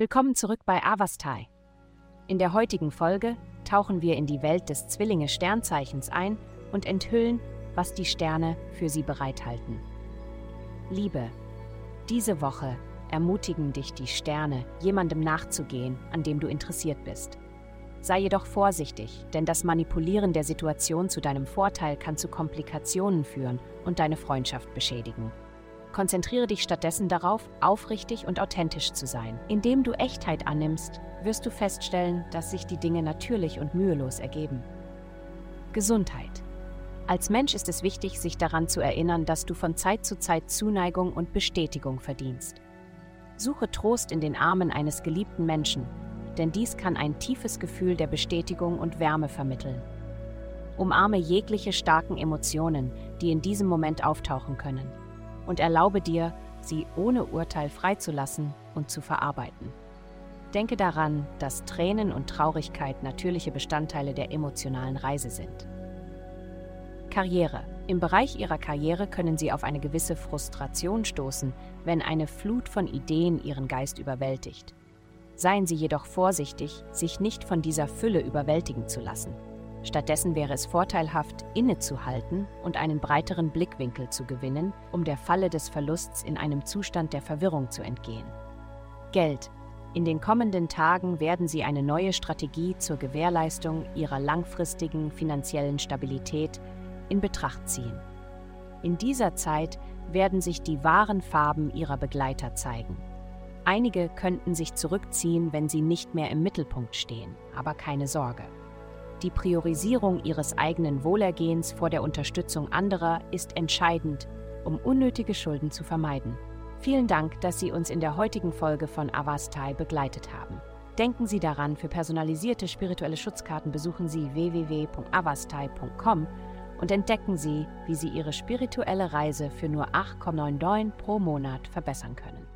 Willkommen zurück bei Avastai. In der heutigen Folge tauchen wir in die Welt des Zwillinge-Sternzeichens ein und enthüllen, was die Sterne für sie bereithalten. Liebe, diese Woche ermutigen dich die Sterne, jemandem nachzugehen, an dem du interessiert bist. Sei jedoch vorsichtig, denn das Manipulieren der Situation zu deinem Vorteil kann zu Komplikationen führen und deine Freundschaft beschädigen. Konzentriere dich stattdessen darauf, aufrichtig und authentisch zu sein. Indem du Echtheit annimmst, wirst du feststellen, dass sich die Dinge natürlich und mühelos ergeben. Gesundheit. Als Mensch ist es wichtig, sich daran zu erinnern, dass du von Zeit zu Zeit Zuneigung und Bestätigung verdienst. Suche Trost in den Armen eines geliebten Menschen denn dies kann ein tiefes Gefühl der Bestätigung und Wärme vermitteln. Umarme jegliche starken Emotionen, die in diesem Moment auftauchen können, und erlaube dir, sie ohne Urteil freizulassen und zu verarbeiten. Denke daran, dass Tränen und Traurigkeit natürliche Bestandteile der emotionalen Reise sind. Karriere. Im Bereich Ihrer Karriere können Sie auf eine gewisse Frustration stoßen, wenn eine Flut von Ideen Ihren Geist überwältigt. Seien Sie jedoch vorsichtig, sich nicht von dieser Fülle überwältigen zu lassen. Stattdessen wäre es vorteilhaft, innezuhalten und einen breiteren Blickwinkel zu gewinnen, um der Falle des Verlusts in einem Zustand der Verwirrung zu entgehen. Geld. In den kommenden Tagen werden Sie eine neue Strategie zur Gewährleistung Ihrer langfristigen finanziellen Stabilität in Betracht ziehen. In dieser Zeit werden sich die wahren Farben Ihrer Begleiter zeigen. Einige könnten sich zurückziehen, wenn sie nicht mehr im Mittelpunkt stehen, aber keine Sorge. Die Priorisierung ihres eigenen Wohlergehens vor der Unterstützung anderer ist entscheidend, um unnötige Schulden zu vermeiden. Vielen Dank, dass Sie uns in der heutigen Folge von Avastai begleitet haben. Denken Sie daran, für personalisierte spirituelle Schutzkarten besuchen Sie www.avastai.com und entdecken Sie, wie Sie Ihre spirituelle Reise für nur 8,99 pro Monat verbessern können.